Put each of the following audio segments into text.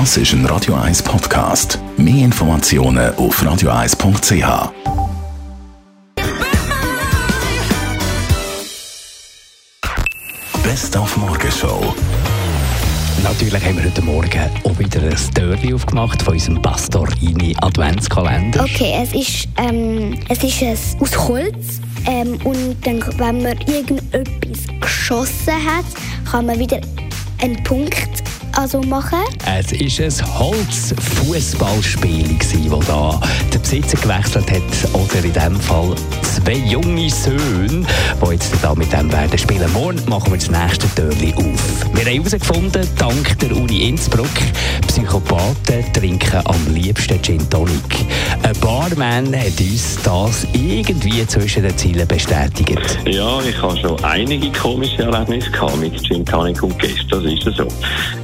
Das ist ein Radio 1 Podcast. Mehr Informationen auf radio1.ch. Best auf Morgenshow. Natürlich haben wir heute Morgen auch wieder ein Türchen aufgemacht von unserem Pastorini Adventskalender. Okay, es ist, ähm, es ist es aus Holz. Ähm, und dann, wenn man irgendetwas geschossen hat, kann man wieder einen Punkt also machen. Es war ein Holzfußballspiel, das da der Besitzer gewechselt hat. Oder in diesem Fall zwei junge Söhne, die jetzt da mit dem werden spielen. Morgen machen wir das nächste Türchen auf. Wir haben herausgefunden, dank der Uni Innsbruck, Psychopathen trinken am liebsten Gin Tonic. Ein Barman hat uns das irgendwie zwischen den Zielen bestätigt. Ja, ich habe schon einige komische Erlebnisse gehabt mit Gin Tonic und Gästen, das ist so.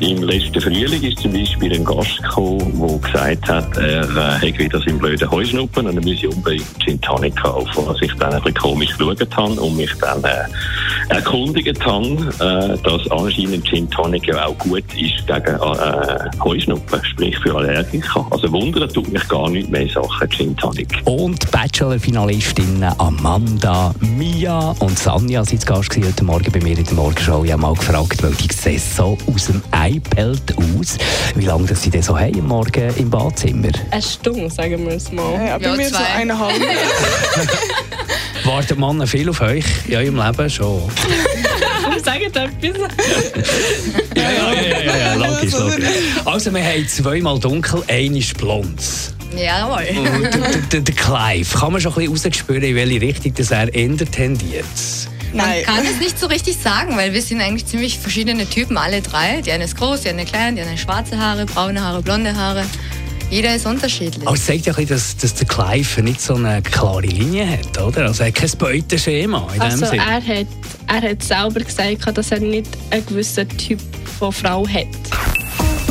Im letzten Frühling ist zum Beispiel ein Gast gekommen, der gesagt hat, er äh, hätte wieder seinen blöden Heuschnuppen und er müsse unbedingt Gin Tonic kaufen. Was ich dann ein bisschen komisch geschaut habe und mich dann äh, erkundigt habe, äh, dass anscheinend Gin Tonic ja auch gut ist gegen äh, Heuschnuppen, sprich für Allergiker. Also wundern tut mich gar nicht mehr Sachen Gin Tonic. Und Bachelor-Finalistinnen Amanda, Mia und Sanja sind zu Gast heute Morgen bei mir in der Morgenshow. Ich habe mal gefragt, weil die sehen so aus dem Ei pellt aus. Wie lange das sie denn so haben am Morgen im Badzimmer? Eine Stunde, sagen wir es mal. Ja, bei Ja, mir so zwei. eineinhalb. Warten Männer viel auf euch? Ja, im Leben schon. Sagt etwas. Ja, ja, ja, Also, wir haben zweimal dunkel, einer ist blond. Jawohl. Und der, der, der Clive, kann man schon ein bisschen rausspüren, in welche Richtung das er ändert tendiert? Nein. Man kann es nicht so richtig sagen, weil wir sind eigentlich ziemlich verschiedene Typen, alle drei. Die eine ist groß, die eine klein, die eine schwarze Haare, braune Haare, blonde Haare. Jeder ist unterschiedlich. Aber es zeigt ja ein bisschen, dass, dass der Clive nicht so eine klare Linie hat, oder? Also er hat kein Beuteschema in dem Also Sinne. er hat, er hat selber gesagt, dass er nicht einen gewissen Typ von Frau hat.